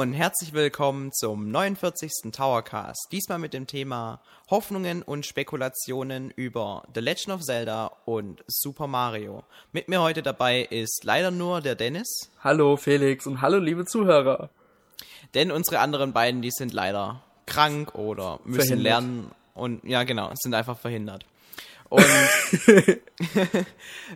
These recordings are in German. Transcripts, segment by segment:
Und herzlich willkommen zum 49. Towercast. Diesmal mit dem Thema Hoffnungen und Spekulationen über The Legend of Zelda und Super Mario. Mit mir heute dabei ist leider nur der Dennis. Hallo Felix und hallo liebe Zuhörer. Denn unsere anderen beiden, die sind leider krank oder müssen verhindert. lernen und ja genau, sind einfach verhindert. Und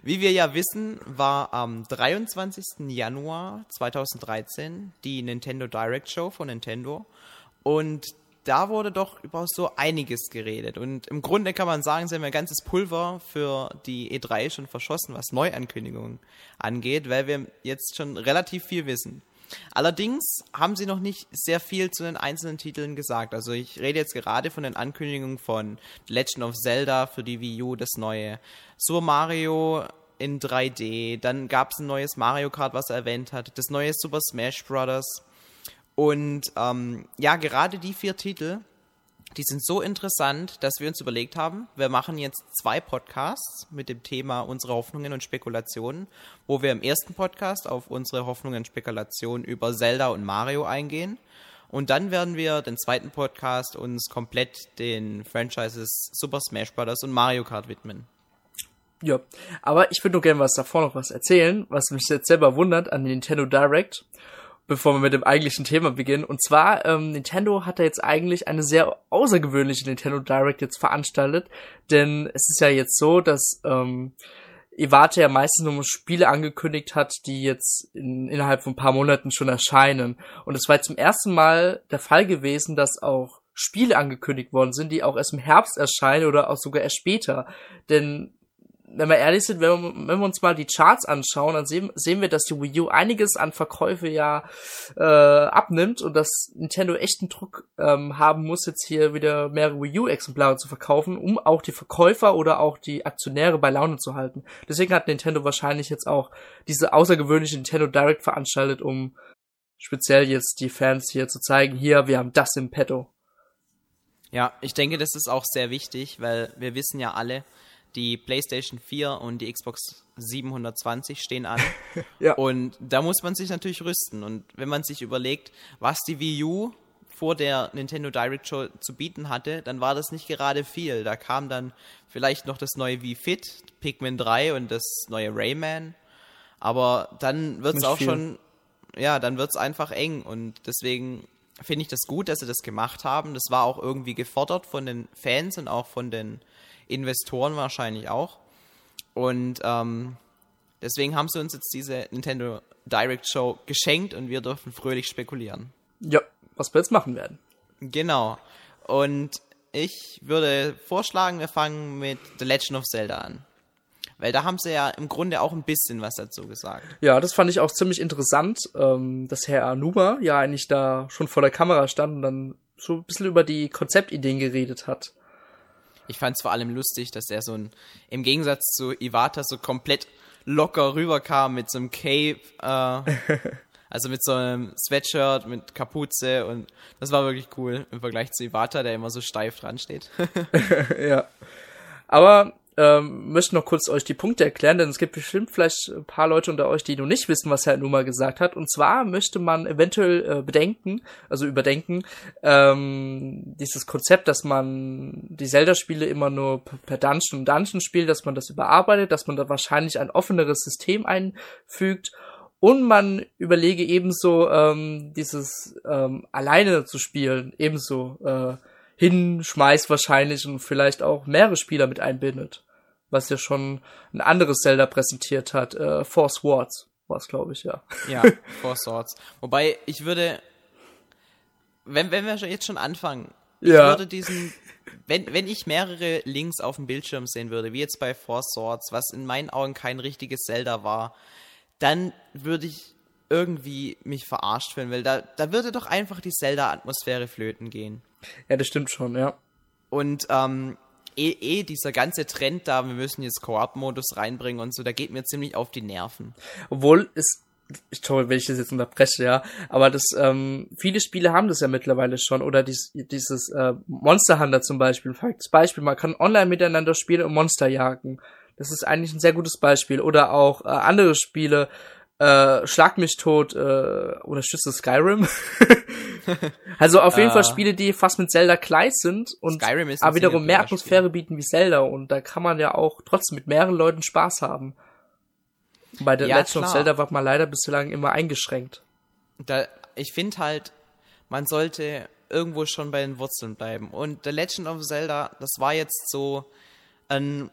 wie wir ja wissen, war am 23. Januar 2013 die Nintendo Direct Show von Nintendo. Und da wurde doch über so einiges geredet. Und im Grunde kann man sagen, sie haben ein ganzes Pulver für die E3 schon verschossen, was Neuankündigungen angeht, weil wir jetzt schon relativ viel wissen. Allerdings haben sie noch nicht sehr viel zu den einzelnen Titeln gesagt. Also ich rede jetzt gerade von den Ankündigungen von Legend of Zelda für die Wii U, das neue Super Mario in 3D, dann gab es ein neues Mario Kart, was er erwähnt hat, das neue Super Smash Bros. Und ähm, ja, gerade die vier Titel die sind so interessant, dass wir uns überlegt haben, wir machen jetzt zwei Podcasts mit dem Thema unsere Hoffnungen und Spekulationen, wo wir im ersten Podcast auf unsere Hoffnungen und Spekulationen über Zelda und Mario eingehen. Und dann werden wir den zweiten Podcast uns komplett den Franchises Super Smash Bros. und Mario Kart widmen. Ja, aber ich würde nur gerne was davor noch was erzählen, was mich jetzt selber wundert an Nintendo Direct bevor wir mit dem eigentlichen Thema beginnen. Und zwar, ähm, Nintendo hat da jetzt eigentlich eine sehr außergewöhnliche Nintendo Direct jetzt veranstaltet. Denn es ist ja jetzt so, dass ähm, Iwata ja meistens nur Spiele angekündigt hat, die jetzt in, innerhalb von ein paar Monaten schon erscheinen. Und es war jetzt zum ersten Mal der Fall gewesen, dass auch Spiele angekündigt worden sind, die auch erst im Herbst erscheinen oder auch sogar erst später. Denn wenn wir ehrlich sind, wenn wir, wenn wir uns mal die Charts anschauen, dann sehen, sehen wir, dass die Wii U einiges an Verkäufe ja äh, abnimmt und dass Nintendo echten Druck ähm, haben muss, jetzt hier wieder mehrere Wii U-Exemplare zu verkaufen, um auch die Verkäufer oder auch die Aktionäre bei Laune zu halten. Deswegen hat Nintendo wahrscheinlich jetzt auch diese außergewöhnliche Nintendo Direct veranstaltet, um speziell jetzt die Fans hier zu zeigen, hier, wir haben das im Petto. Ja, ich denke, das ist auch sehr wichtig, weil wir wissen ja alle, die PlayStation 4 und die Xbox 720 stehen an. ja. Und da muss man sich natürlich rüsten. Und wenn man sich überlegt, was die Wii U vor der Nintendo Direct Show zu bieten hatte, dann war das nicht gerade viel. Da kam dann vielleicht noch das neue Wii Fit, Pikmin 3 und das neue Rayman. Aber dann wird es auch viel. schon, ja, dann wird es einfach eng. Und deswegen finde ich das gut, dass sie das gemacht haben. Das war auch irgendwie gefordert von den Fans und auch von den Investoren wahrscheinlich auch. Und ähm, deswegen haben sie uns jetzt diese Nintendo Direct Show geschenkt und wir dürfen fröhlich spekulieren. Ja, was wir jetzt machen werden. Genau. Und ich würde vorschlagen, wir fangen mit The Legend of Zelda an. Weil da haben sie ja im Grunde auch ein bisschen was dazu gesagt. Ja, das fand ich auch ziemlich interessant, ähm, dass Herr Anuba ja eigentlich da schon vor der Kamera stand und dann so ein bisschen über die Konzeptideen geredet hat. Ich fand es vor allem lustig, dass er so ein, im Gegensatz zu Iwata so komplett locker rüberkam mit so einem Cape, äh, also mit so einem Sweatshirt, mit Kapuze und das war wirklich cool im Vergleich zu Iwata, der immer so steif dran steht. ja. Aber ähm, möchte noch kurz euch die Punkte erklären, denn es gibt bestimmt vielleicht ein paar Leute unter euch, die noch nicht wissen, was Herr Numa gesagt hat. Und zwar möchte man eventuell äh, bedenken, also überdenken, ähm, dieses Konzept, dass man die Zelda-Spiele immer nur per Dungeon und Dungeon spielt, dass man das überarbeitet, dass man da wahrscheinlich ein offeneres System einfügt und man überlege ebenso ähm, dieses ähm, alleine zu spielen, ebenso äh, hinschmeißt wahrscheinlich und vielleicht auch mehrere Spieler mit einbindet. Was ja schon ein anderes Zelda präsentiert hat. Äh, Four Swords war es, glaube ich, ja. Ja, Four Swords. Wobei, ich würde, wenn, wenn wir jetzt schon anfangen, ich ja. würde diesen, wenn, wenn ich mehrere Links auf dem Bildschirm sehen würde, wie jetzt bei Four Swords, was in meinen Augen kein richtiges Zelda war, dann würde ich irgendwie mich verarscht fühlen, weil da, da würde doch einfach die Zelda-Atmosphäre flöten gehen. Ja, das stimmt schon, ja. Und ähm, eh, eh dieser ganze Trend da, wir müssen jetzt Koop-Modus reinbringen und so, da geht mir ziemlich auf die Nerven. Obwohl es ich toll, wenn ich das jetzt unterbreche, ja. Aber das, ähm, viele Spiele haben das ja mittlerweile schon. Oder dies, dieses äh, Monster Hunter zum Beispiel. Ein Beispiel, man kann online miteinander spielen und Monster jagen. Das ist eigentlich ein sehr gutes Beispiel. Oder auch äh, andere Spiele, Äh, Schlag mich tot, äh, unterstütze Skyrim. also auf jeden. Fall Spiele, die fast mit Zelda gleich sind und ist aber wiederum mehr. Atmosphäre bieten wie Zelda und da kann man ja auch trotzdem mit mehreren Leuten Spaß haben. Bei der Ja, Legend of. Zelda war man leider bislang immer eingeschränkt. da, ich finde halt, man sollte irgendwo schon bei den Wurzeln bleiben. Und The Legend of Zelda, das war jetzt so ein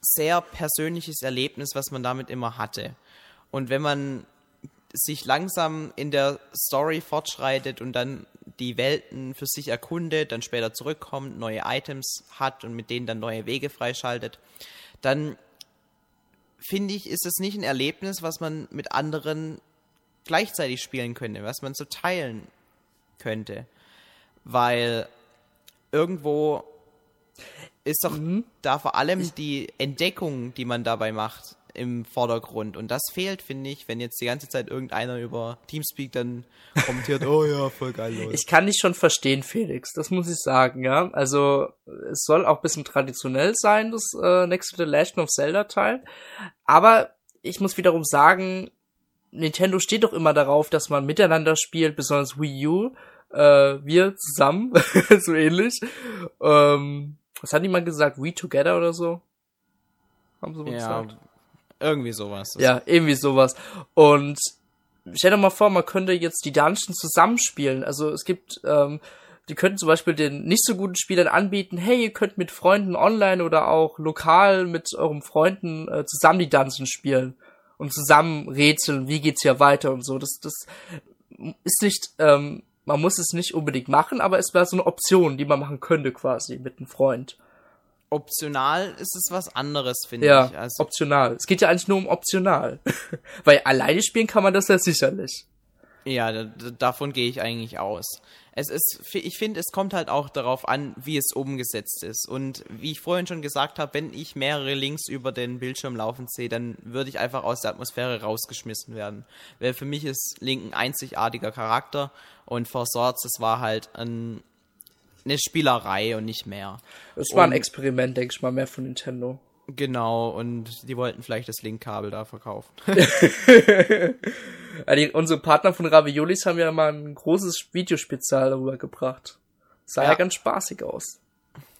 sehr persönliches Erlebnis, was man damit immer hatte. Und wenn man sich langsam in der Story fortschreitet und dann die Welten für sich erkundet, dann später zurückkommt, neue Items hat und mit denen dann neue Wege freischaltet, dann finde ich, ist es nicht ein Erlebnis, was man mit anderen gleichzeitig spielen könnte, was man so teilen könnte. Weil irgendwo ist doch da vor allem die Entdeckung, die man dabei macht, im Vordergrund. Und das fehlt, finde ich, wenn jetzt die ganze Zeit irgendeiner über Teamspeak dann kommentiert, oh ja, voll geil, Leute. Ich kann dich schon verstehen, Felix, das muss ich sagen, ja. Also, es soll auch ein bisschen traditionell sein, das äh, Next to the Legend of Zelda Teil. Aber ich muss wiederum sagen, Nintendo steht doch immer darauf, dass man miteinander spielt, besonders Wii U, äh, wir zusammen, so ähnlich. Ähm, was hat jemand gesagt? We Together oder so? Haben sie mal ja, gesagt? Irgendwie sowas. Ja, irgendwie sowas. Und stell dir mal vor, man könnte jetzt die Dungeons zusammenspielen. Also es gibt, ähm, die könnten zum Beispiel den nicht so guten Spielern anbieten, hey, ihr könnt mit Freunden online oder auch lokal mit euren Freunden äh, zusammen die Dungeons spielen und zusammen rätseln, wie geht's hier weiter und so. Das, das ist nicht, ähm, man muss es nicht unbedingt machen, aber es wäre so eine Option, die man machen könnte quasi mit einem Freund. Optional ist es was anderes, finde Ja, ich. Also, optional. Es geht ja eigentlich nur um optional. Weil alleine spielen kann man das ja sicherlich. Ja, da, da- davon gehe ich eigentlich aus. Es ist, ich finde, es kommt halt auch darauf an, wie es umgesetzt ist. Und wie ich vorhin schon gesagt habe, wenn ich mehrere Links über den Bildschirm laufen sehe, dann würde ich einfach aus der Atmosphäre rausgeschmissen werden. Weil für mich ist Link ein einzigartiger Charakter und For Swords, das war halt ein, eine Spielerei und nicht mehr. Es war ein Und- Experiment, denke ich mal, mehr von Nintendo. Genau, und die wollten vielleicht das Link-Kabel da verkaufen. Die, unsere Partner von Raviolis haben ja mal ein großes Videospezial darüber gebracht. Sah ja. Ja. ganz spaßig aus.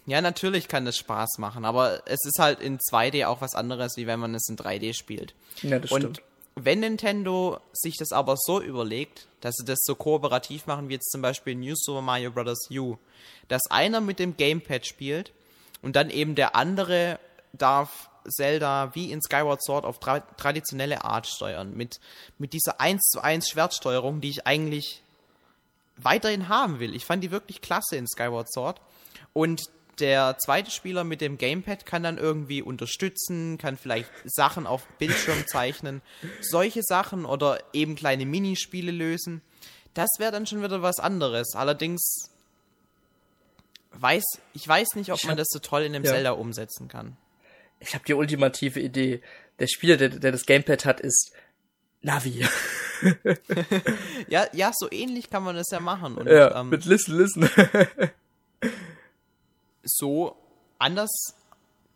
Ja, natürlich kann das Spaß machen, aber es ist halt in 2D auch was anderes, wie wenn man es in 3D spielt. Ja, das Und stimmt. Wenn Nintendo sich das aber so überlegt, dass sie das so kooperativ machen, wie jetzt zum Beispiel New Super Mario Bros. U, dass einer mit dem Gamepad spielt und dann eben der andere darf Zelda wie in Skyward Sword auf tra traditionelle Art steuern, mit, mit dieser 1 zu 1 Schwertsteuerung, die ich eigentlich weiterhin haben will. Ich fand die wirklich klasse in Skyward Sword. Und der zweite Spieler mit dem Gamepad kann dann irgendwie unterstützen, kann vielleicht Sachen auf Bildschirm zeichnen, solche Sachen oder eben kleine Minispiele lösen. Das wäre dann schon wieder was anderes. Allerdings weiß ich weiß nicht, ob Ich man hab- das so toll in einem ja. Zelda umsetzen kann. Ich habe die ultimative Idee. Der Spieler, der, der das Gamepad hat, ist Navi. Ja, ja, so ähnlich kann man das ja machen. Und ja, ähm, mit Listen, Listen. so anders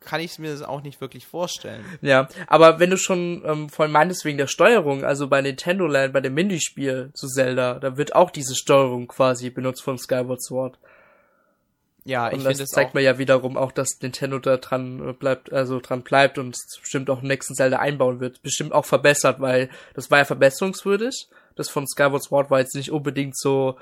kann ich mir das auch nicht wirklich vorstellen. ja, aber wenn du schon ähm, vorhin meintest wegen der Steuerung, also bei Nintendo Land, bei dem Minispiel zu Zelda, da wird auch diese Steuerung quasi benutzt von Skyward Sword. Ja, ich Und das das zeigt mir ja wiederum auch, dass Nintendo da dran äh, bleibt, also dran bleibt und es bestimmt auch im nächsten Zelda einbauen wird. Bestimmt auch verbessert, weil das war ja verbesserungswürdig. Das von Skyward Sword war jetzt nicht unbedingt so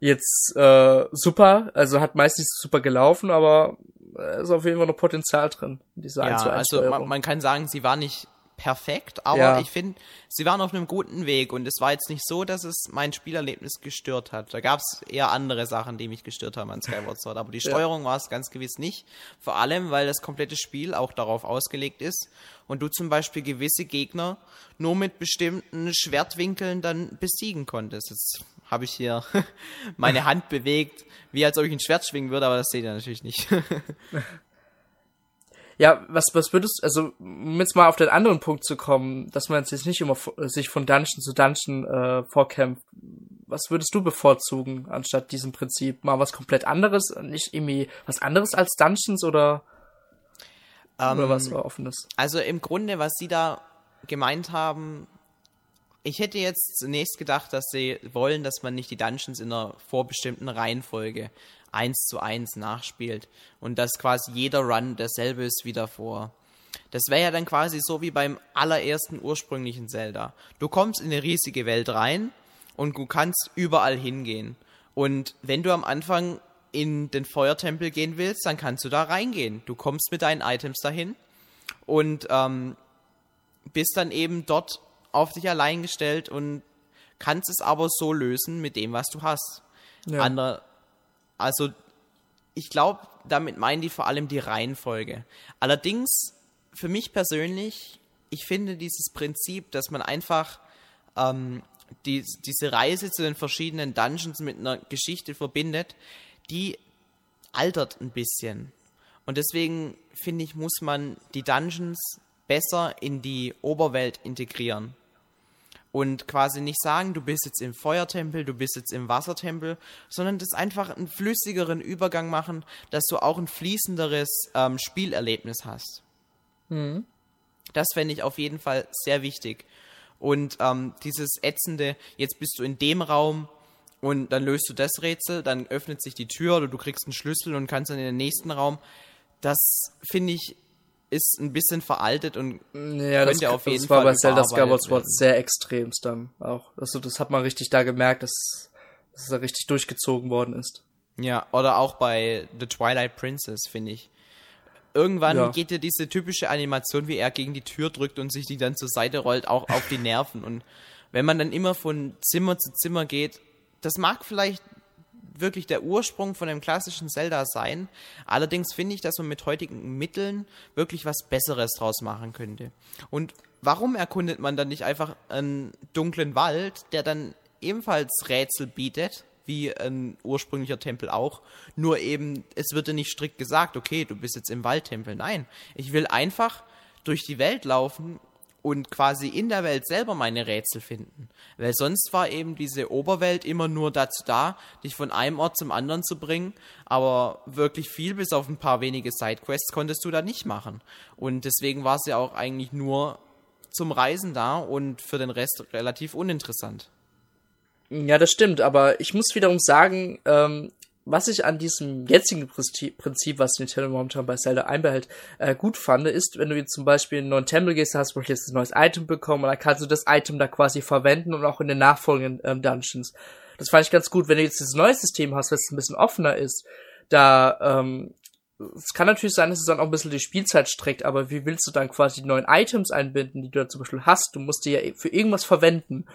jetzt äh, super, also hat meistens super gelaufen, aber äh, ist auf jeden Fall noch Potenzial drin, in dieser 1 Ja, zu 1 also man, man kann sagen, sie war nicht perfekt, aber Ja. ich finde, sie waren auf einem guten Weg und es war jetzt nicht so, dass es mein Spielerlebnis gestört hat. Da gab es eher andere Sachen, die mich gestört haben an Skyward Sword, aber die Ja. Steuerung war es ganz gewiss nicht. Vor allem, weil das komplette Spiel auch darauf ausgelegt ist und du zum Beispiel gewisse Gegner nur mit bestimmten Schwertwinkeln dann besiegen konntest. Jetzt habe ich hier meine Hand bewegt, wie als ob ich ein Schwert schwingen würde, aber das seht ihr natürlich nicht. Ja, was, was würdest also um jetzt mal auf den anderen Punkt zu kommen, dass man jetzt nicht immer sich von Dungeon zu Dungeon äh, vorkämpft. Was würdest du bevorzugen anstatt diesem Prinzip? Mal was komplett anderes, nicht irgendwie was anderes als Dungeons oder, oder Ähm, was offenes? Also im Grunde, was Sie da gemeint haben, ich hätte jetzt zunächst gedacht, dass sie wollen, dass man nicht die Dungeons in einer vorbestimmten Reihenfolge eins zu eins nachspielt und dass quasi jeder Run derselbe ist wie davor. Das wäre ja dann quasi so wie beim allerersten ursprünglichen Zelda. Du kommst in eine riesige Welt rein und du kannst überall hingehen. Und wenn du am Anfang in den Feuertempel gehen willst, dann kannst du da reingehen. Du kommst mit deinen Items dahin und ähm, bist dann eben dort auf dich allein gestellt und kannst es aber so lösen mit dem, was du hast. Ja. Andere, also ich glaube, damit meinen die vor allem die Reihenfolge. Allerdings, für mich persönlich, ich finde dieses Prinzip, dass man einfach ähm, die, diese Reise zu den verschiedenen Dungeons mit einer Geschichte verbindet, die altert ein bisschen. Und deswegen finde ich, muss man die Dungeons besser in die Oberwelt integrieren. Und quasi nicht sagen, du bist jetzt im Feuertempel, du bist jetzt im Wassertempel, sondern das einfach einen flüssigeren Übergang machen, dass du auch ein fließenderes ähm, Spielerlebnis hast. Mhm. Das fände ich auf jeden Fall sehr wichtig. Und ähm, dieses ätzende, jetzt bist du in dem Raum, und dann löst du das Rätsel, dann öffnet sich die Tür oder du kriegst einen Schlüssel und kannst dann in den nächsten Raum. Das finde ich ist ein bisschen veraltet und ja, das, auf jeden das war Fall bei Zelda Skyward Sword sehr extrem dann auch. Also das hat man richtig da gemerkt, dass, dass er richtig durchgezogen worden ist. Ja, oder auch bei The Twilight Princess, finde ich. Irgendwann ja. geht dir diese typische Animation, wie er gegen die Tür drückt und sich die dann zur Seite rollt, auch auf die Nerven. Und wenn man dann immer von Zimmer zu Zimmer geht, das mag vielleicht wirklich der Ursprung von dem klassischen Zelda sein. Allerdings finde ich, dass man mit heutigen Mitteln wirklich was Besseres draus machen könnte. Und warum erkundet man dann nicht einfach einen dunklen Wald, der dann ebenfalls Rätsel bietet, wie ein ursprünglicher Tempel auch, nur eben, es wird ja nicht strikt gesagt, okay, du bist jetzt im Waldtempel. Nein, ich will einfach durch die Welt laufen und quasi in der Welt selber meine Rätsel finden. Weil sonst war eben diese Oberwelt immer nur dazu da, dich von einem Ort zum anderen zu bringen, aber wirklich viel bis auf ein paar wenige Sidequests konntest du da nicht machen. Und deswegen war sie auch eigentlich nur zum Reisen da und für den Rest relativ uninteressant. Ja, das stimmt, aber ich muss wiederum sagen, ähm, was ich an diesem jetzigen Prinzip, was Nintendo momentan bei Zelda einbehält, äh, gut fand, ist, wenn du jetzt zum Beispiel in einen neuen Tempel gehst, hast du jetzt ein neues Item bekommen und dann kannst du das Item da quasi verwenden und auch in den nachfolgenden ähm, Dungeons. Das fand ich ganz gut. Wenn du jetzt das neue System hast, was ein bisschen offener ist, da, ähm, es kann natürlich sein, dass es dann auch ein bisschen die Spielzeit streckt, aber wie willst du dann quasi die neuen Items einbinden, die du da zum Beispiel hast? Du musst die ja für irgendwas verwenden.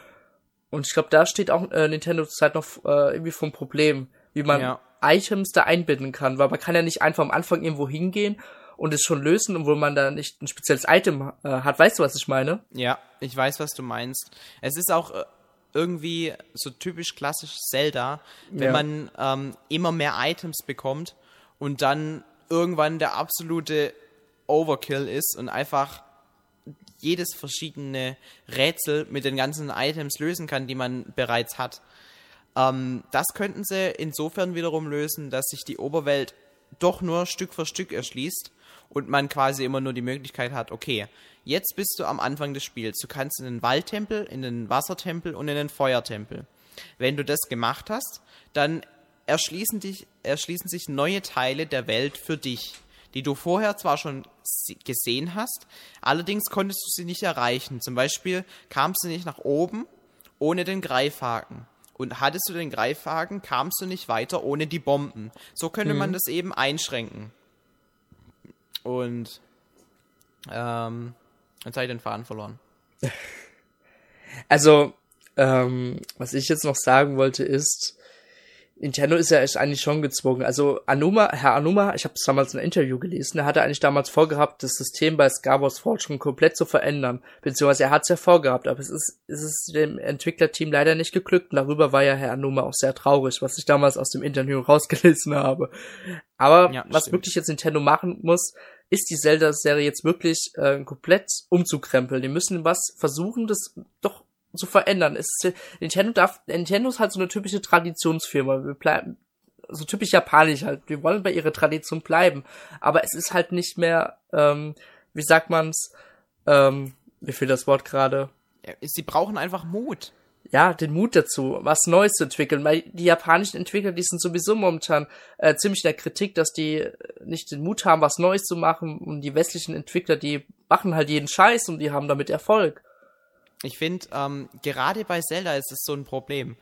Und ich glaube, da steht auch äh, Nintendo zurzeit noch äh, irgendwie vom Problem wie man ja. Items da einbinden kann, weil man kann ja nicht einfach am Anfang irgendwo hingehen und es schon lösen, obwohl man da nicht ein spezielles Item äh, hat. Weißt du, was ich meine? Ja, ich weiß, was du meinst. Es ist auch äh, irgendwie so typisch klassisch Zelda, wenn ja. man ähm, immer mehr Items bekommt und dann irgendwann der absolute Overkill ist und einfach jedes verschiedene Rätsel mit den ganzen Items lösen kann, die man bereits hat. Ähm, das könnten sie insofern wiederum lösen, dass sich die Oberwelt doch nur Stück für Stück erschließt und man quasi immer nur die Möglichkeit hat, okay, jetzt bist du am Anfang des Spiels. Du kannst in den Waldtempel, in den Wassertempel und in den Feuertempel. Wenn du das gemacht hast, dann erschließen, dich, erschließen sich neue Teile der Welt für dich, die du vorher zwar schon gesehen hast, allerdings konntest du sie nicht erreichen. Zum Beispiel kamst du nicht nach oben ohne den Greifhaken. Und hattest du den Greifhaken, kamst du nicht weiter ohne die Bomben. So könnte mhm. man das eben einschränken. Und ähm, jetzt habe ich den Faden verloren. Also, ähm, was ich jetzt noch sagen wollte ist, Nintendo ist ja echt eigentlich schon gezwungen. Also Anuma, Herr Anuma, ich habe damals ein Interview gelesen, er hatte eigentlich damals vorgehabt, das System bei Skyward Sword schon komplett zu verändern. Beziehungsweise er hat es ja vorgehabt, aber es ist, es ist dem Entwicklerteam leider nicht geglückt. Und darüber war ja Herr Anuma auch sehr traurig, was ich damals aus dem Interview rausgelesen habe. Aber ja, was wirklich jetzt Nintendo machen muss, ist die Zelda-Serie jetzt wirklich äh, komplett umzukrempeln. Die müssen was versuchen, das doch zu verändern. Es Nintendo darf, Nintendo ist halt so eine typische Traditionsfirma. Wir bleiben, so typisch japanisch halt. Wir wollen bei ihrer Tradition bleiben. Aber es ist halt nicht mehr, ähm, wie sagt man's, ähm, mir fehlt das Wort gerade. Sie brauchen einfach Mut. Ja, den Mut dazu, was Neues zu entwickeln, weil die japanischen Entwickler, die sind sowieso momentan äh, ziemlich in der Kritik, dass die nicht den Mut haben, was Neues zu machen und die westlichen Entwickler, die machen halt jeden Scheiß und die haben damit Erfolg. Ich finde, ähm, gerade bei Zelda ist es so ein Problem.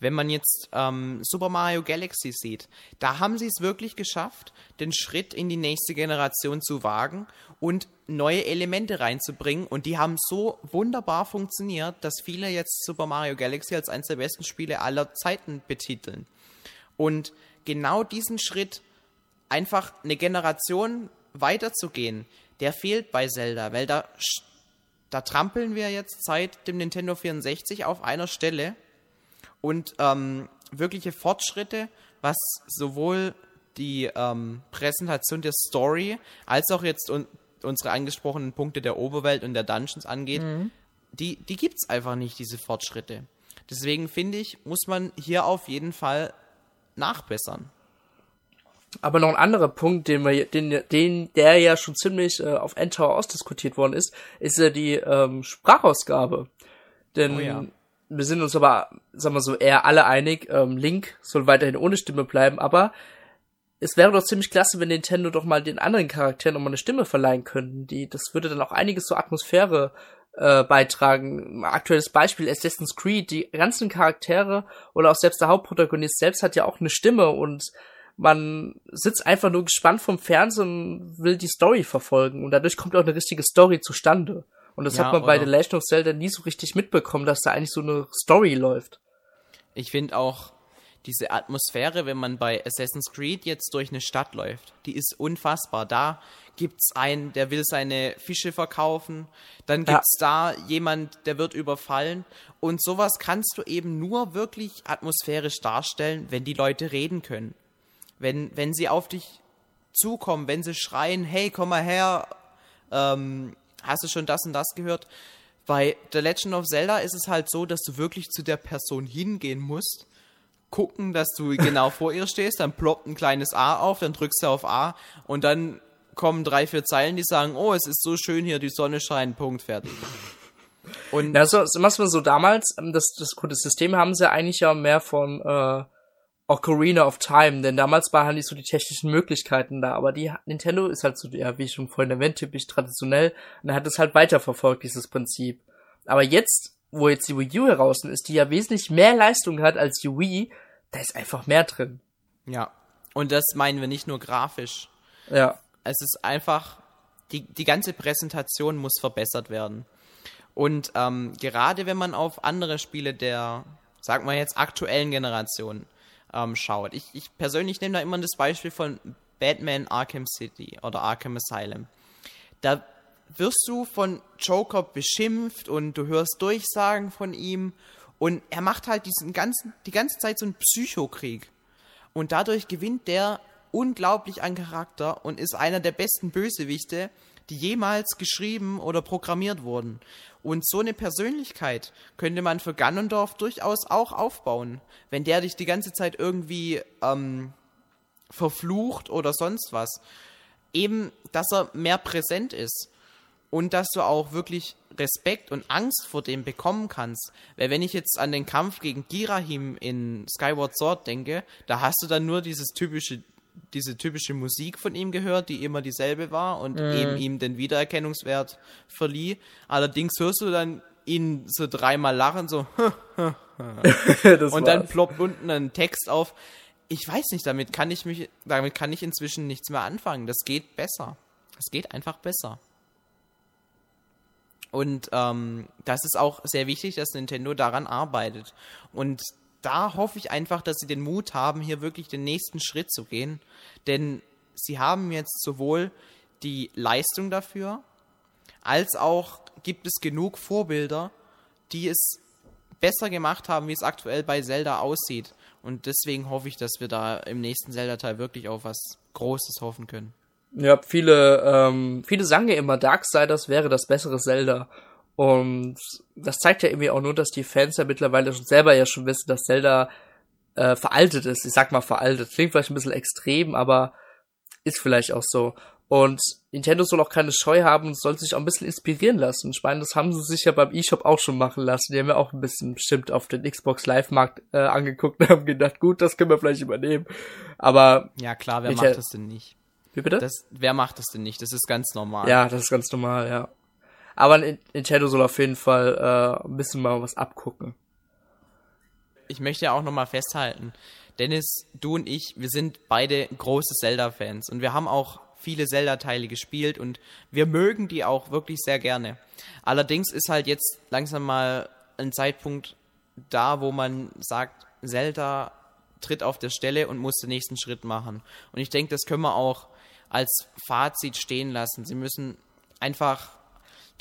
Wenn man jetzt ähm, Super Mario Galaxy sieht, da haben sie es wirklich geschafft, den Schritt in die nächste Generation zu wagen und neue Elemente reinzubringen. Und die haben so wunderbar funktioniert, dass viele jetzt Super Mario Galaxy als eines der besten Spiele aller Zeiten betiteln. Und genau diesen Schritt, einfach eine Generation weiterzugehen, der fehlt bei Zelda, weil da, da trampeln wir jetzt seit dem Nintendo 64 auf einer Stelle und ähm, wirkliche Fortschritte, was sowohl die ähm, Präsentation der Story als auch jetzt un unsere angesprochenen Punkte der Oberwelt und der Dungeons angeht, mhm. die, die gibt es einfach nicht, diese Fortschritte. Deswegen finde ich, muss man hier auf jeden Fall nachbessern. Aber noch ein anderer Punkt, den wir, den, den, der ja schon ziemlich äh, auf Endtower ausdiskutiert worden ist, ist ja die ähm, Sprachausgabe. Denn oh ja wir sind uns aber, sagen wir so, eher alle einig, ähm, Link soll weiterhin ohne Stimme bleiben, aber es wäre doch ziemlich klasse, wenn Nintendo doch mal den anderen Charakteren nochmal eine Stimme verleihen könnten. Die, das würde dann auch einiges zur Atmosphäre äh, beitragen. Aktuelles Beispiel Assassin's Creed, die ganzen Charaktere oder auch selbst der Hauptprotagonist selbst hat ja auch eine Stimme und man sitzt einfach nur gespannt vom Fernsehen und will die Story verfolgen und dadurch kommt auch eine richtige Story zustande. Und das ja, hat man bei The Legend of Zelda nie so richtig mitbekommen, dass da eigentlich so eine Story läuft. Ich finde auch diese Atmosphäre, wenn man bei Assassin's Creed jetzt durch eine Stadt läuft, die ist unfassbar. Da gibt's einen, der will seine Fische verkaufen, dann gibt's ja. da jemand, der wird überfallen und sowas kannst du eben nur wirklich atmosphärisch darstellen, wenn die Leute reden können. Wenn wenn sie auf dich zukommen, wenn sie schreien, hey, komm mal her, ähm, hast du schon das und das gehört? Bei The Legend of Zelda ist es halt so, dass du wirklich zu der Person hingehen musst, gucken, dass du genau vor ihr stehst, dann ploppt ein kleines A auf, dann drückst du auf A und dann kommen drei, vier Zeilen, die sagen, oh, es ist so schön hier, die Sonne scheint, Punkt, fertig. Und ja, so, was man so damals, ähm, das, das gute System haben sie eigentlich ja mehr von äh, Ocarina of Time, denn damals waren halt nicht so die technischen Möglichkeiten da, aber die Nintendo ist halt so, ja, wie ich schon vorhin erwähnt, typisch traditionell und hat es halt weiterverfolgt, dieses Prinzip. Aber jetzt, wo jetzt die Wii U heraus ist, die ja wesentlich mehr Leistung hat als die Wii, da ist einfach mehr drin. Ja. Und das meinen wir nicht nur grafisch. Ja. Es ist einfach, die, die ganze Präsentation muss verbessert werden. Und ähm, gerade wenn man auf andere Spiele der, sag mal jetzt, aktuellen Generation ähm, schaut. Ich, ich persönlich nehme da immer das Beispiel von Batman Arkham City oder Arkham Asylum. Da wirst du von Joker beschimpft und du hörst Durchsagen von ihm und er macht halt diesen ganzen, die ganze Zeit so einen Psychokrieg. Und dadurch gewinnt der unglaublich an Charakter und ist einer der besten Bösewichte, die jemals geschrieben oder programmiert wurden. Und so eine Persönlichkeit könnte man für Ganondorf durchaus auch aufbauen. Wenn der dich die ganze Zeit irgendwie ähm, verflucht oder sonst was. Eben, dass er mehr präsent ist. Und dass du auch wirklich Respekt und Angst vor dem bekommen kannst. Weil wenn ich jetzt an den Kampf gegen Girahim in Skyward Sword denke, da hast du dann nur dieses typische diese typische Musik von ihm gehört, die immer dieselbe war und mhm. eben ihm den Wiedererkennungswert verlieh. Allerdings hörst du dann ihn so dreimal lachen, so und dann ploppt unten ein Text auf. Ich weiß nicht, damit kann ich mich, damit kann ich inzwischen nichts mehr anfangen. Das geht besser. Es geht einfach besser. Und ähm, das ist auch sehr wichtig, dass Nintendo daran arbeitet. Und da hoffe ich einfach, dass sie den Mut haben, hier wirklich den nächsten Schritt zu gehen. Denn sie haben jetzt sowohl die Leistung dafür, als auch gibt es genug Vorbilder, die es besser gemacht haben, wie es aktuell bei Zelda aussieht. Und deswegen hoffe ich, dass wir da im nächsten Zelda-Teil wirklich auf was Großes hoffen können. Ja, viele, ähm, viele sagen ja immer, Darksiders wäre das bessere Zelda. Und das zeigt ja irgendwie auch nur, dass die Fans ja mittlerweile schon selber ja schon wissen, dass Zelda äh, veraltet ist. Ich sag mal veraltet. Klingt vielleicht ein bisschen extrem, aber ist vielleicht auch so. Und Nintendo soll auch keine Scheu haben und soll sich auch ein bisschen inspirieren lassen. Ich meine, das haben sie sich ja beim eShop auch schon machen lassen. Die haben ja auch ein bisschen bestimmt auf den Xbox Live-Markt äh, angeguckt und haben gedacht, gut, das können wir vielleicht übernehmen. Aber. Ja, klar, wer macht das denn nicht? Wie bitte? Das, wer macht das denn nicht? Das ist ganz normal. Ja, das ist ganz normal, ja. Aber Nintendo soll auf jeden Fall äh, ein bisschen mal was abgucken. Ich möchte ja auch nochmal festhalten, Dennis, du und ich, wir sind beide große Zelda-Fans und wir haben auch viele Zelda-Teile gespielt und wir mögen die auch wirklich sehr gerne. Allerdings ist halt jetzt langsam mal ein Zeitpunkt da, wo man sagt, Zelda tritt auf der Stelle und muss den nächsten Schritt machen. Und ich denke, das können wir auch als Fazit stehen lassen. Sie müssen einfach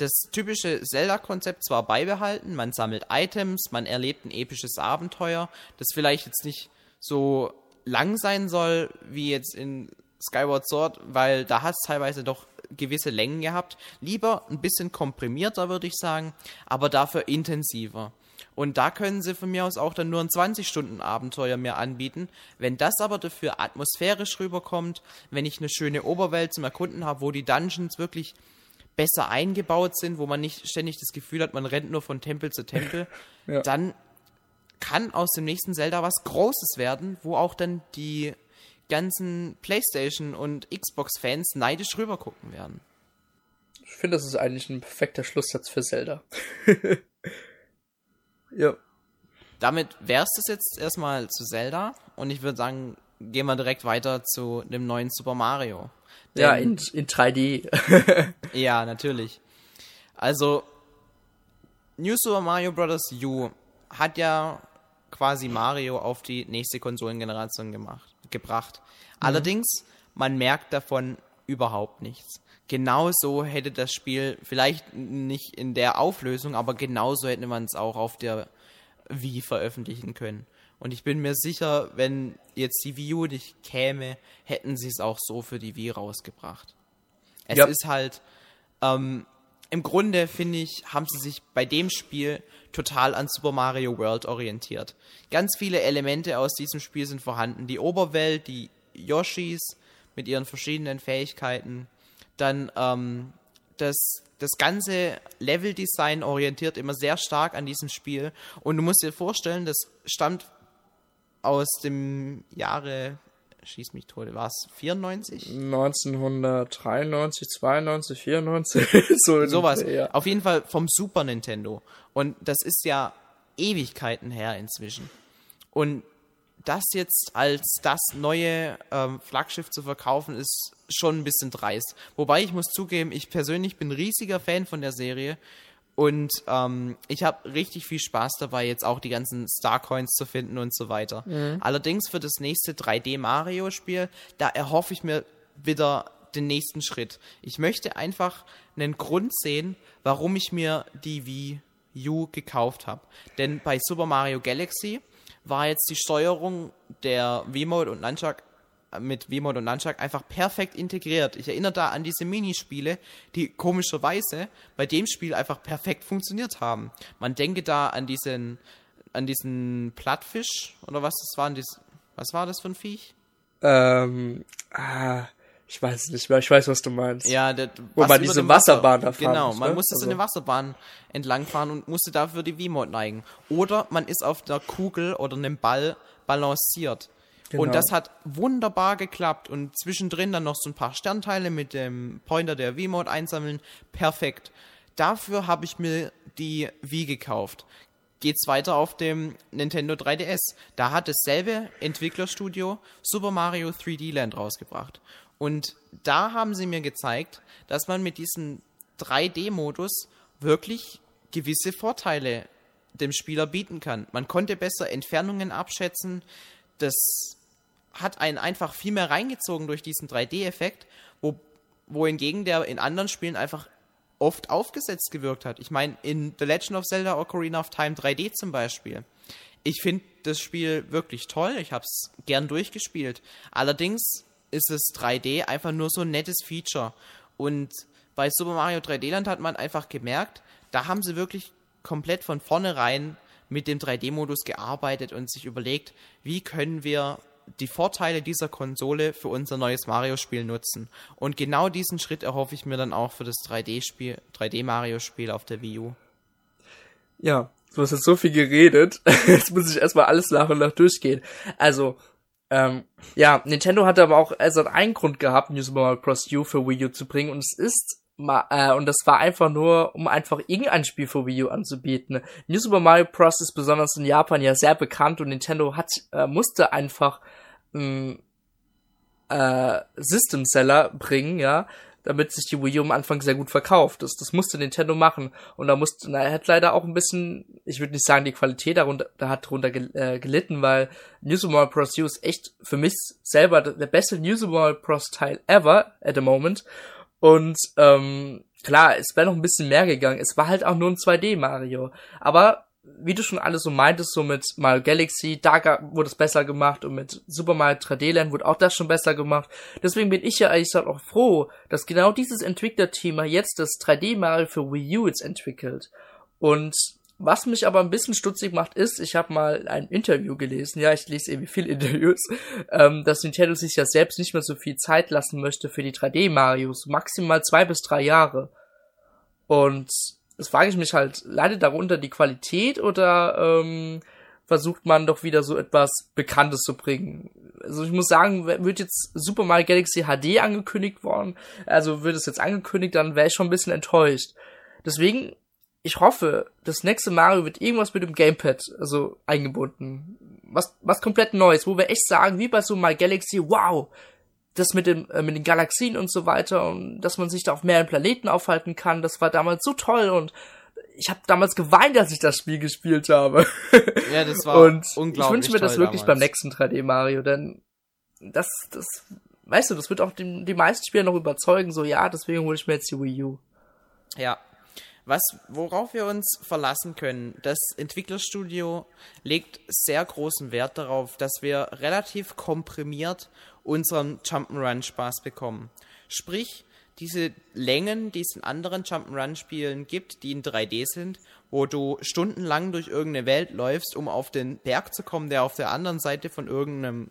das typische Zelda-Konzept zwar beibehalten, man sammelt Items, man erlebt ein episches Abenteuer, das vielleicht jetzt nicht so lang sein soll wie jetzt in Skyward Sword, weil da hat es teilweise doch gewisse Längen gehabt. Lieber ein bisschen komprimierter, würde ich sagen, aber dafür intensiver. Und da können sie von mir aus auch dann nur ein 20-Stunden-Abenteuer mir anbieten. Wenn das aber dafür atmosphärisch rüberkommt, wenn ich eine schöne Oberwelt zum Erkunden habe, wo die Dungeons wirklich besser eingebaut sind, wo man nicht ständig das Gefühl hat, man rennt nur von Tempel zu Tempel, ja. dann kann aus dem nächsten Zelda was Großes werden, wo auch dann die ganzen PlayStation und Xbox-Fans neidisch rüber gucken werden. Ich finde, das ist eigentlich ein perfekter Schlusssatz für Zelda. ja. Damit wär's das jetzt erstmal zu Zelda und ich würde sagen, gehen wir direkt weiter zu dem neuen Super Mario. Denn, ja, in, in 3D. ja, natürlich. Also, New Super Mario Bros. U hat ja quasi Mario auf die nächste Konsolengeneration gemacht gebracht. Mhm. Allerdings, man merkt davon überhaupt nichts. Genauso hätte das Spiel, vielleicht nicht in der Auflösung, aber genauso hätte man es auch auf der Wii veröffentlichen können. Und ich bin mir sicher, wenn jetzt die Wii U nicht käme, hätten sie es auch so für die Wii rausgebracht. Es ja. ist halt, ähm, im Grunde finde ich, haben sie sich bei dem Spiel total an Super Mario World orientiert. Ganz viele Elemente aus diesem Spiel sind vorhanden. Die Oberwelt, die Yoshis mit ihren verschiedenen Fähigkeiten. Dann ähm, das, das ganze Leveldesign orientiert immer sehr stark an diesem Spiel. Und du musst dir vorstellen, das stammt aus dem Jahre schieß mich tot, war es 94? 1993, 92, 94, so sowas. Ja. Auf jeden Fall vom Super Nintendo. Und das ist ja Ewigkeiten her inzwischen. Und das jetzt als das neue ähm, Flaggschiff zu verkaufen, ist schon ein bisschen dreist. Wobei ich muss zugeben, ich persönlich bin riesiger Fan von der Serie und ähm, ich habe richtig viel Spaß dabei, jetzt auch die ganzen Starcoins zu finden und so weiter. Mhm. Allerdings für das nächste 3D-Mario-Spiel, da erhoffe ich mir wieder den nächsten Schritt. Ich möchte einfach einen Grund sehen, warum ich mir die Wii U gekauft habe. Denn bei Super Mario Galaxy war jetzt die Steuerung der Wii-Mode und Nunchuck mit Wiimote und Nunchuck einfach perfekt integriert. Ich erinnere da an diese Minispiele, die komischerweise bei dem Spiel einfach perfekt funktioniert haben. Man denke da an diesen, an diesen Plattfisch oder was das war, was war das für ein Viech? Ähm, ah, ich weiß nicht mehr, ich weiß, was du meinst. Ja, der, wo man diese Wasserbahn da fahren Genau, man ne? musste also. so eine Wasserbahn entlangfahren und musste dafür die V-Mode neigen. Oder man ist auf der Kugel oder einem Ball balanciert. Genau. Und das hat wunderbar geklappt. Und zwischendrin dann noch so ein paar Sternteile mit dem Pointer der V-Mode einsammeln. Perfekt. Dafür habe ich mir die Wii gekauft. Geht's weiter auf dem Nintendo 3DS. Da hat dasselbe Entwicklerstudio Super Mario 3D Land rausgebracht. Und da haben sie mir gezeigt, dass man mit diesem 3D-Modus wirklich gewisse Vorteile dem Spieler bieten kann. Man konnte besser Entfernungen abschätzen. Das hat einen einfach viel mehr reingezogen durch diesen 3D-Effekt, wo, wohingegen der in anderen Spielen einfach oft aufgesetzt gewirkt hat. Ich meine, in The Legend of Zelda Ocarina of Time 3D zum Beispiel. Ich finde das Spiel wirklich toll. Ich habe es gern durchgespielt. Allerdings ist es 3D einfach nur so ein nettes Feature. Und bei Super Mario 3D Land hat man einfach gemerkt, da haben sie wirklich komplett von vornherein mit dem 3D-Modus gearbeitet und sich überlegt, wie können wir die Vorteile dieser Konsole für unser neues Mario-Spiel nutzen. Und genau diesen Schritt erhoffe ich mir dann auch für das 3D-Spiel, 3D-Mario-Spiel auf der Wii U. Ja, du hast jetzt so viel geredet. Jetzt muss ich erstmal alles nach und nach durchgehen. Also, ähm, ja, Nintendo hatte aber auch also einen Grund gehabt, New Super Mario Bros. U für Wii U zu bringen und es ist äh, und das war einfach nur, um einfach irgendein Spiel für Wii U anzubieten. New Super Mario Bros. ist besonders in Japan ja sehr bekannt und Nintendo hat, äh, musste einfach ähm, äh, System Seller bringen, ja, damit sich die Wii U am Anfang sehr gut verkauft. Das, das musste Nintendo machen. Und da musste, na, er hat leider auch ein bisschen, ich würde nicht sagen, die Qualität darunter, da hat darunter gel, äh, gelitten, weil New Super Mario Bros. U ist echt für mich selber der beste New Super Mario Bros. Teil ever at the moment. Und ähm, klar, es wäre noch ein bisschen mehr gegangen. Es war halt auch nur ein 2D Mario. Aber wie du schon alles so meintest, so mit Mario Galaxy, da wurde es besser gemacht und mit Super Mario 3D Land wurde auch das schon besser gemacht. Deswegen bin ich ja eigentlich auch froh, dass genau dieses Entwicklerthema jetzt das 3D Mario für Wii U jetzt entwickelt. Und was mich aber ein bisschen stutzig macht, ist, ich habe mal ein Interview gelesen, ja, ich lese irgendwie viel Interviews, ähm, dass Nintendo sich ja selbst nicht mehr so viel Zeit lassen möchte für die 3D-Marios, maximal zwei bis drei Jahre. Und das frage ich mich halt, leidet darunter die Qualität oder ähm, versucht man doch wieder so etwas Bekanntes zu bringen? Also ich muss sagen, wird jetzt Super Mario Galaxy HD angekündigt worden, also wird es jetzt angekündigt, dann wäre ich schon ein bisschen enttäuscht. Deswegen, ich hoffe, das nächste Mario wird irgendwas mit dem Gamepad also eingebunden. Was, was komplett Neues, wo wir echt sagen, wie bei so Mario Galaxy, wow, das mit, dem, äh, mit den Galaxien und so weiter und dass man sich da auf mehreren Planeten aufhalten kann, das war damals so toll und ich habe damals geweint, als ich das Spiel gespielt habe. Ja, das war und unglaublich. Ich wünsche mir das wirklich damals. beim nächsten 3D Mario, denn das, das, weißt du, das wird auch die, die meisten Spieler noch überzeugen, so ja, deswegen hole ich mir jetzt die Wii U. Ja. Was, worauf wir uns verlassen können, das Entwicklerstudio legt sehr großen Wert darauf, dass wir relativ komprimiert unseren Jump'n'Run-Spaß bekommen. Sprich, diese Längen, die es in anderen Jump'n'Run-Spielen gibt, die in 3D sind, wo du stundenlang durch irgendeine Welt läufst, um auf den Berg zu kommen, der auf der anderen Seite von irgendeinem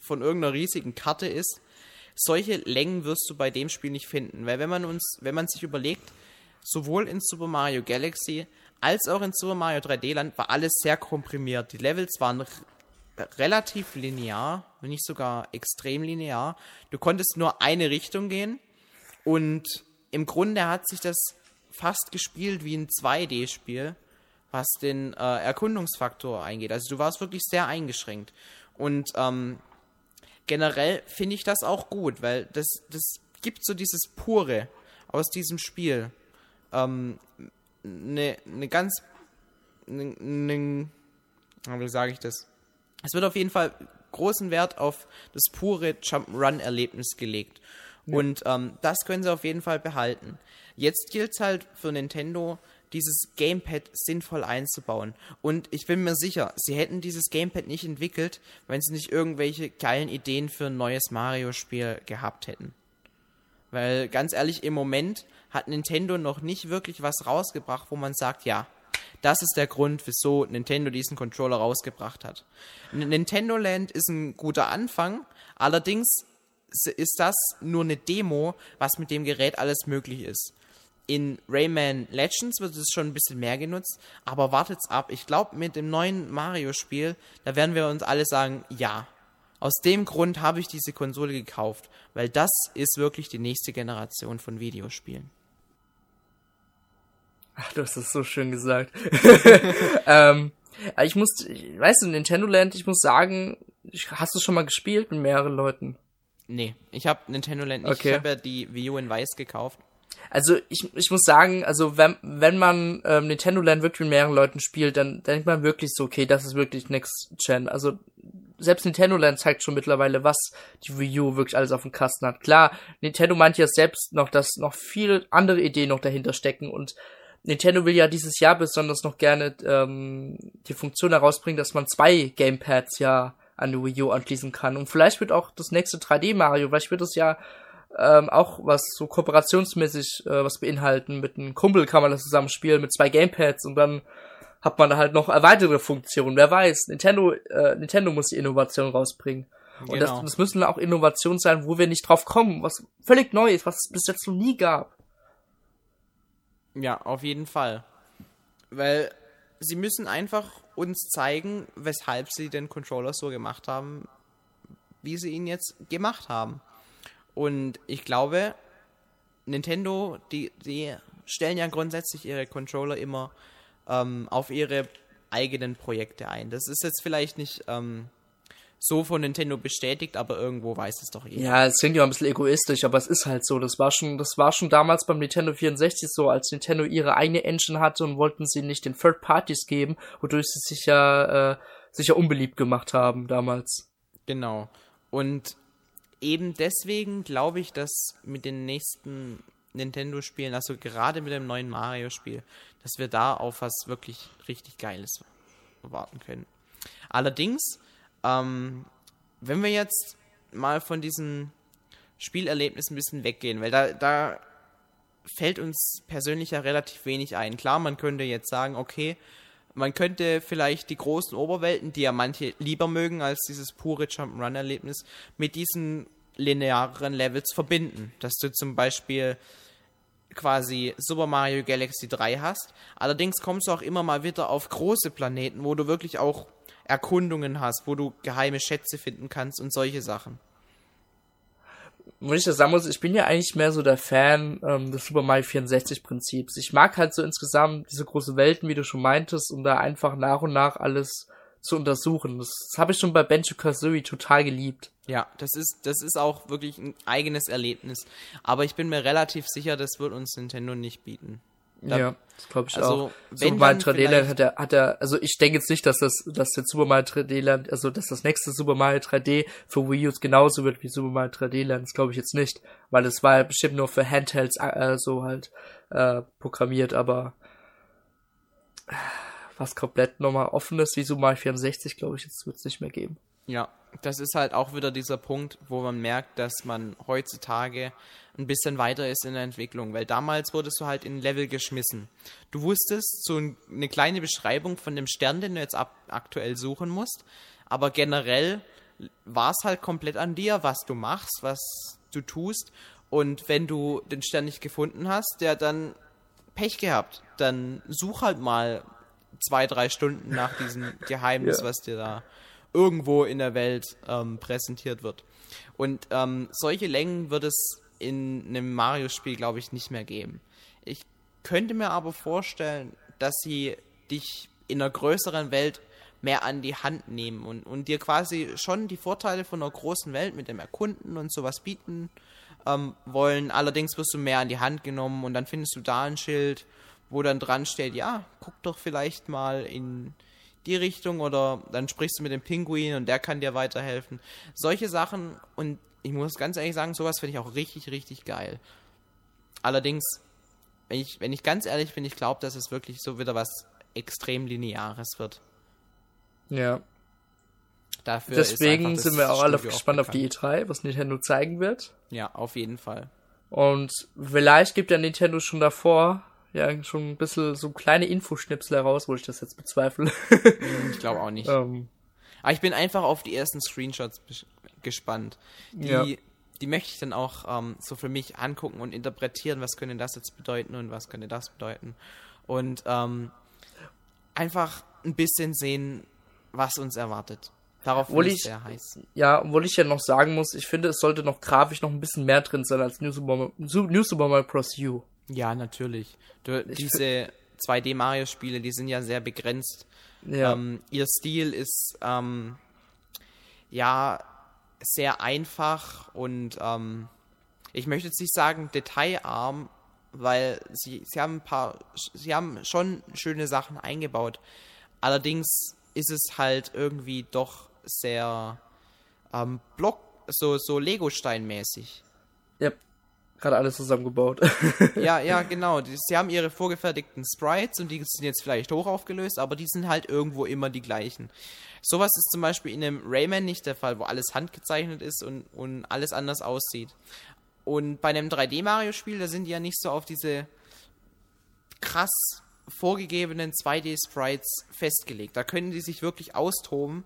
von irgendeiner riesigen Karte ist. Solche Längen wirst du bei dem Spiel nicht finden, weil wenn man uns, wenn man sich überlegt, sowohl in Super Mario Galaxy als auch in Super Mario 3D Land war alles sehr komprimiert. Die Levels waren relativ linear, wenn nicht sogar extrem linear. Du konntest nur eine Richtung gehen und im Grunde hat sich das fast gespielt wie ein 2D-Spiel, was den äh, Erkundungsfaktor eingeht. Also du warst wirklich sehr eingeschränkt. Und ähm, generell finde ich das auch gut, weil das, das gibt so dieses Pure aus diesem Spiel. Ähm, ne, ne ganz. Ne, ne, wie sage ich das? Es wird auf jeden Fall großen Wert auf das pure Jump'n'Run-Erlebnis gelegt. Ja. Und ähm, das können sie auf jeden Fall behalten. Jetzt gilt es halt für Nintendo, dieses Gamepad sinnvoll einzubauen. Und ich bin mir sicher, sie hätten dieses Gamepad nicht entwickelt, wenn sie nicht irgendwelche geilen Ideen für ein neues Mario-Spiel gehabt hätten. Weil ganz ehrlich, im Moment hat Nintendo noch nicht wirklich was rausgebracht, wo man sagt, ja, das ist der Grund, wieso Nintendo diesen Controller rausgebracht hat. Nintendo Land ist ein guter Anfang, allerdings ist das nur eine Demo, was mit dem Gerät alles möglich ist. In Rayman Legends wird es schon ein bisschen mehr genutzt, aber wartet's ab. Ich glaube, mit dem neuen Mario-Spiel, da werden wir uns alle sagen, ja. Aus dem Grund habe ich diese Konsole gekauft, weil das ist wirklich die nächste Generation von Videospielen. Ach, du hast das so schön gesagt. ähm, ich muss, weißt du, Nintendo Land, ich muss sagen, hast du schon mal gespielt mit mehreren Leuten? Nee, ich habe Nintendo Land nicht. Okay. Ich habe ja die Wii U in Weiß gekauft. Also ich, ich muss sagen, also wenn, wenn man ähm, Nintendo Land wirklich mit mehreren Leuten spielt, dann denkt man wirklich so, okay, das ist wirklich Next Gen. Also selbst Nintendo Land zeigt schon mittlerweile, was die Wii U wirklich alles auf dem Kasten hat. Klar, Nintendo meint ja selbst noch, dass noch viele andere Ideen noch dahinter stecken und Nintendo will ja dieses Jahr besonders noch gerne ähm, die Funktion herausbringen, dass man zwei Gamepads ja an die Wii U anschließen kann. Und vielleicht wird auch das nächste 3D Mario, vielleicht wird es ja ähm, auch was so kooperationsmäßig äh, was beinhalten. Mit einem Kumpel kann man das zusammen spielen mit zwei Gamepads und dann hat man halt noch erweiterte Funktionen. Wer weiß, Nintendo, äh, Nintendo muss die Innovation rausbringen. Und das, Genau. das müssen auch Innovationen sein, wo wir nicht drauf kommen, was völlig neu ist, was es bis jetzt noch nie gab. Ja, auf jeden Fall. Weil sie müssen einfach uns zeigen, weshalb sie den Controller so gemacht haben, wie sie ihn jetzt gemacht haben. Und ich glaube, Nintendo, die, die stellen ja grundsätzlich ihre Controller immer ähm, auf ihre eigenen Projekte ein. Das ist jetzt vielleicht nicht ähm, so von Nintendo bestätigt, aber irgendwo weiß es doch jeder. Ja, es klingt ja ein bisschen egoistisch, aber es ist halt so. Das war schon, das war schon damals beim Nintendo 64 so, als Nintendo ihre eigene Engine hatte und wollten sie nicht den Third Parties geben, wodurch sie sich ja, äh, sich ja unbeliebt gemacht haben damals. Genau. Und eben deswegen glaube ich, dass mit den nächsten Nintendo-Spielen, also gerade mit dem neuen Mario-Spiel, dass wir da auf was wirklich richtig Geiles warten können. Allerdings, ähm, wenn wir jetzt mal von diesem Spielerlebnis ein bisschen weggehen, weil da, da fällt uns persönlich ja relativ wenig ein. Klar, man könnte jetzt sagen, okay, man könnte vielleicht die großen Oberwelten, die ja manche lieber mögen als dieses pure Jump'n'Run-Erlebnis, mit diesen linearen Levels verbinden. Dass du zum Beispiel quasi Super Mario Galaxy 3 hast. Allerdings kommst du auch immer mal wieder auf große Planeten, wo du wirklich auch Erkundungen hast, wo du geheime Schätze finden kannst und solche Sachen. Wenn ich das sagen muss, ich bin ja eigentlich mehr so der Fan ähm, des Super Mario 64 Prinzips. Ich mag halt so insgesamt diese große Welten, wie du schon meintest, um da einfach nach und nach alles zu untersuchen. Das, das habe ich schon bei Banjo Kazooie total geliebt. Ja, das ist, das ist auch wirklich ein eigenes Erlebnis. Aber ich bin mir relativ sicher, das wird uns Nintendo nicht bieten. Da- ja, das glaube ich also, auch. wenn Super Mario dann 3D Land vielleicht- hat er, hat er, also ich denke jetzt nicht, dass das, dass der Super Mario 3D Land, also dass das nächste Super Mario 3D für Wii U genauso wird wie Super Mario 3D Land, das glaube ich jetzt nicht, weil es war ja bestimmt nur für Handhelds äh, so halt äh, programmiert, aber äh, was komplett nochmal offenes wie Super Mario 64, glaube ich, jetzt wird es nicht mehr geben. Ja, das ist halt auch wieder dieser Punkt, wo man merkt, dass man heutzutage ein bisschen weiter ist in der Entwicklung, weil damals wurdest du halt in ein Level geschmissen. Du wusstest so ein- eine kleine Beschreibung von dem Stern, den du jetzt ab aktuell suchen musst, aber generell war es halt komplett an dir, was du machst, was du tust. Und wenn du den Stern nicht gefunden hast, der dann Pech gehabt, dann such halt mal zwei, drei Stunden nach diesem Geheimnis, Ja. was dir da irgendwo in der Welt ähm, präsentiert wird. Und ähm, solche Längen wird es in einem Mario-Spiel, glaube ich, nicht mehr geben. Ich könnte mir aber vorstellen, dass sie dich in einer größeren Welt mehr an die Hand nehmen und, und dir quasi schon die Vorteile von einer großen Welt mit dem Erkunden und sowas bieten ähm, wollen. Allerdings wirst du mehr an die Hand genommen und dann findest du da ein Schild, wo dann dran steht, ja, guck doch vielleicht mal in die Richtung oder dann sprichst du mit dem Pinguin und der kann dir weiterhelfen. Solche Sachen und ich muss ganz ehrlich sagen, sowas finde ich auch richtig, richtig geil. Allerdings, wenn ich, wenn ich ganz ehrlich bin, ich glaube, dass es wirklich so wieder was extrem Lineares wird. Ja. Dafür Deswegen sind wir auch alle gespannt auf die bekannt. E3, was Nintendo zeigen wird. Ja, auf jeden Fall. Und vielleicht gibt ja Nintendo schon davor ja schon ein bisschen so kleine Infoschnipsel heraus, wo ich das jetzt bezweifle. Ich glaube auch nicht. ähm, Aber ich bin einfach auf die ersten Screenshots gespannt. Die, Ja. die möchte ich dann auch ähm, so für mich angucken und interpretieren, was könnte das jetzt bedeuten und was könnte das bedeuten. Und ähm, einfach ein bisschen sehen, was uns erwartet. Darauf bin ich sehr heiß. ja, obwohl ich ja noch sagen muss, ich finde, es sollte noch grafisch noch ein bisschen mehr drin sein als New Super, New Super Mario Bros. U. Ja, natürlich. Du, diese 2D-Mario-Spiele, die sind ja sehr begrenzt. Ja, Ähm, ihr Stil ist ähm, ja sehr einfach und ähm, ich möchte jetzt nicht sagen detailarm, weil sie, sie haben ein paar, sie haben schon schöne Sachen eingebaut. Allerdings ist es halt irgendwie doch sehr ähm, Block, so, so Lego-Stein-mäßig. ja, gerade alles zusammengebaut. Ja, ja, genau. Sie haben ihre vorgefertigten Sprites und die sind jetzt vielleicht hoch aufgelöst, aber die sind halt irgendwo immer die gleichen. Sowas ist zum Beispiel in einem Rayman nicht der Fall, wo alles handgezeichnet ist und, und alles anders aussieht. Und bei einem 3D-Mario-Spiel, da sind die ja nicht so auf diese krass vorgegebenen 2D-Sprites festgelegt. Da können die sich wirklich austoben.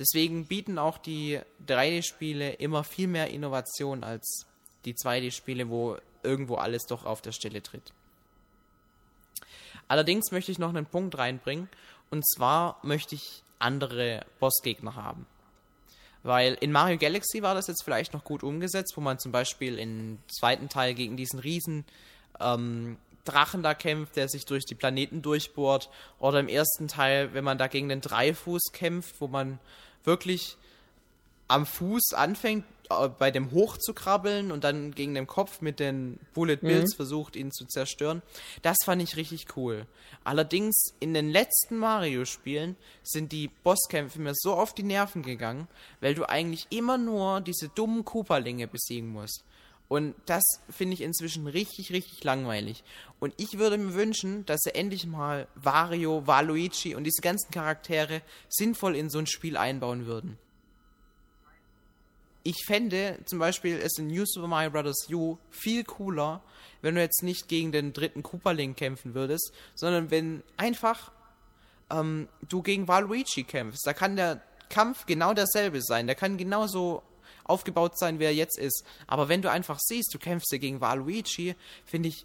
Deswegen bieten auch die 3D-Spiele immer viel mehr Innovation als die 2D-Spiele, wo irgendwo alles doch auf der Stelle tritt. Allerdings möchte ich noch einen Punkt reinbringen. Und zwar möchte ich andere Bossgegner haben. Weil in Mario Galaxy war das jetzt vielleicht noch gut umgesetzt, wo man zum Beispiel im zweiten Teil gegen diesen riesen ähm, Drachen da kämpft, der sich durch die Planeten durchbohrt. Oder im ersten Teil, wenn man da gegen den Dreifuß kämpft, wo man wirklich am Fuß anfängt, bei dem hoch zu krabbeln und dann gegen den Kopf mit den Bullet Bills mhm. versucht, ihn zu zerstören. Das fand ich richtig cool. Allerdings in den letzten Mario-Spielen sind die Bosskämpfe mir so auf die Nerven gegangen, weil du eigentlich immer nur diese dummen Koopalinge besiegen musst. Und das finde ich inzwischen richtig, richtig langweilig. Und ich würde mir wünschen, dass sie endlich mal Wario, Waluigi und diese ganzen Charaktere sinnvoll in so ein Spiel einbauen würden ich fände zum Beispiel es in New Super Mario Bros. U viel cooler, wenn du jetzt nicht gegen den dritten Koopaling kämpfen würdest, sondern wenn einfach ähm, du gegen Waluigi kämpfst. Da kann der Kampf genau derselbe sein. Der kann genauso aufgebaut sein, wie er jetzt ist. Aber wenn du einfach siehst, du kämpfst ja gegen Waluigi, finde ich,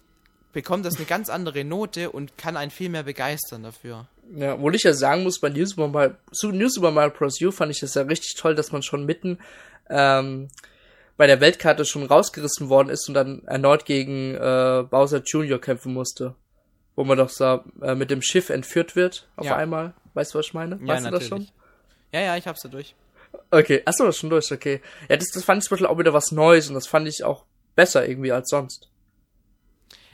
bekommt das eine ganz andere Note und kann einen viel mehr begeistern dafür. Ja, obwohl ich ja sagen muss, bei New Super Mario, New Super Mario Bros. U fand ich das ja richtig toll, dass man schon mitten ähm, bei der Weltkarte schon rausgerissen worden ist und dann erneut gegen äh, Bowser Jr. kämpfen musste. Wo man doch so äh, mit dem Schiff entführt wird auf ja. einmal. Weißt du, was ich meine? Ja, weißt natürlich. du das schon? Ja, ja, ich hab's da durch. Okay, hast du das schon durch, okay. Ja, das, das fand ich zum Beispiel auch wieder was Neues und das fand ich auch besser irgendwie als sonst.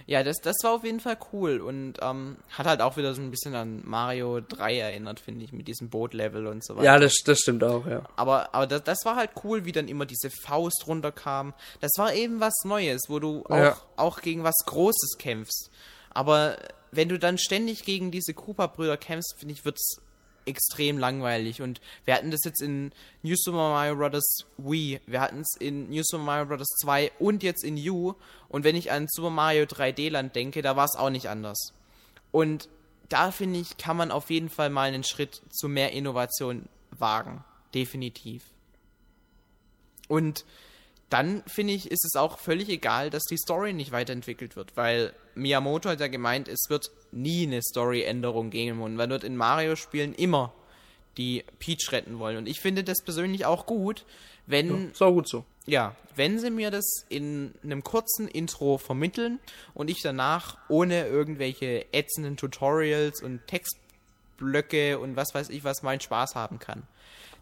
Ja, das, das war auf jeden Fall cool und ähm, hat halt auch wieder so ein bisschen an Mario 3 erinnert, finde ich, mit diesem Boot-Level und so weiter. Ja, das, das stimmt auch, ja. Aber, aber das, das war halt cool, wie dann immer diese Faust runterkam. Das war eben was Neues, wo du auch, ja. auch gegen was Großes kämpfst. Aber wenn du dann ständig gegen diese Koopa-Brüder kämpfst, finde ich, wird's extrem langweilig. Und wir hatten das jetzt in New Super Mario Bros. Wii, wir hatten es in New Super Mario Bros. 2 und jetzt in U. Und wenn ich an Super Mario 3D Land denke, da war es auch nicht anders. Und da finde ich, kann man auf jeden Fall mal einen Schritt zu mehr Innovation wagen. Definitiv. Und dann finde ich, ist es auch völlig egal, dass die Story nicht weiterentwickelt wird, weil Miyamoto hat ja gemeint, es wird nie eine Story-Änderung geben und man wird in Mario-Spielen immer die Peach retten wollen. Und ich finde das persönlich auch gut, wenn. Ja, ist auch gut so. Ja, wenn sie mir das in einem kurzen Intro vermitteln und ich danach ohne irgendwelche ätzenden Tutorials und Textblöcke und was weiß ich was meinen Spaß haben kann.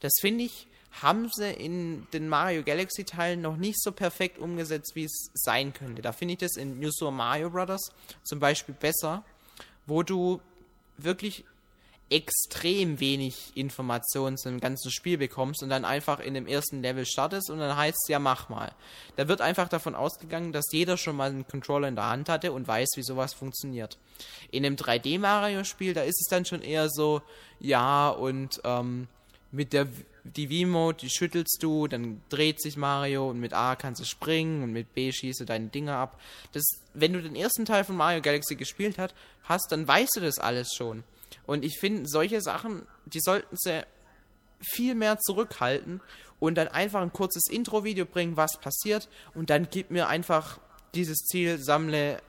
Das finde ich haben sie in den Mario Galaxy Teilen noch nicht so perfekt umgesetzt, wie es sein könnte. Da finde ich das in New Super Mario Bros. zum Beispiel besser, wo du wirklich extrem wenig Informationen zum ganzen Spiel bekommst und dann einfach in dem ersten Level startest und dann heißt es ja, mach mal. Da wird einfach davon ausgegangen, dass jeder schon mal einen Controller in der Hand hatte und weiß, wie sowas funktioniert. In einem 3D-Mario-Spiel, da ist es dann schon eher so, ja, und ähm, mit der die V-Mode, die schüttelst du, dann dreht sich Mario und mit A kannst du springen und mit B schießt du deine Dinge ab. Das, wenn du den ersten Teil von Mario Galaxy gespielt hat, hast, dann weißt du das alles schon. Und ich finde, solche Sachen, die sollten sie viel mehr zurückhalten und dann einfach ein kurzes Intro-Video bringen, was passiert und dann gib mir einfach dieses Ziel, sammle,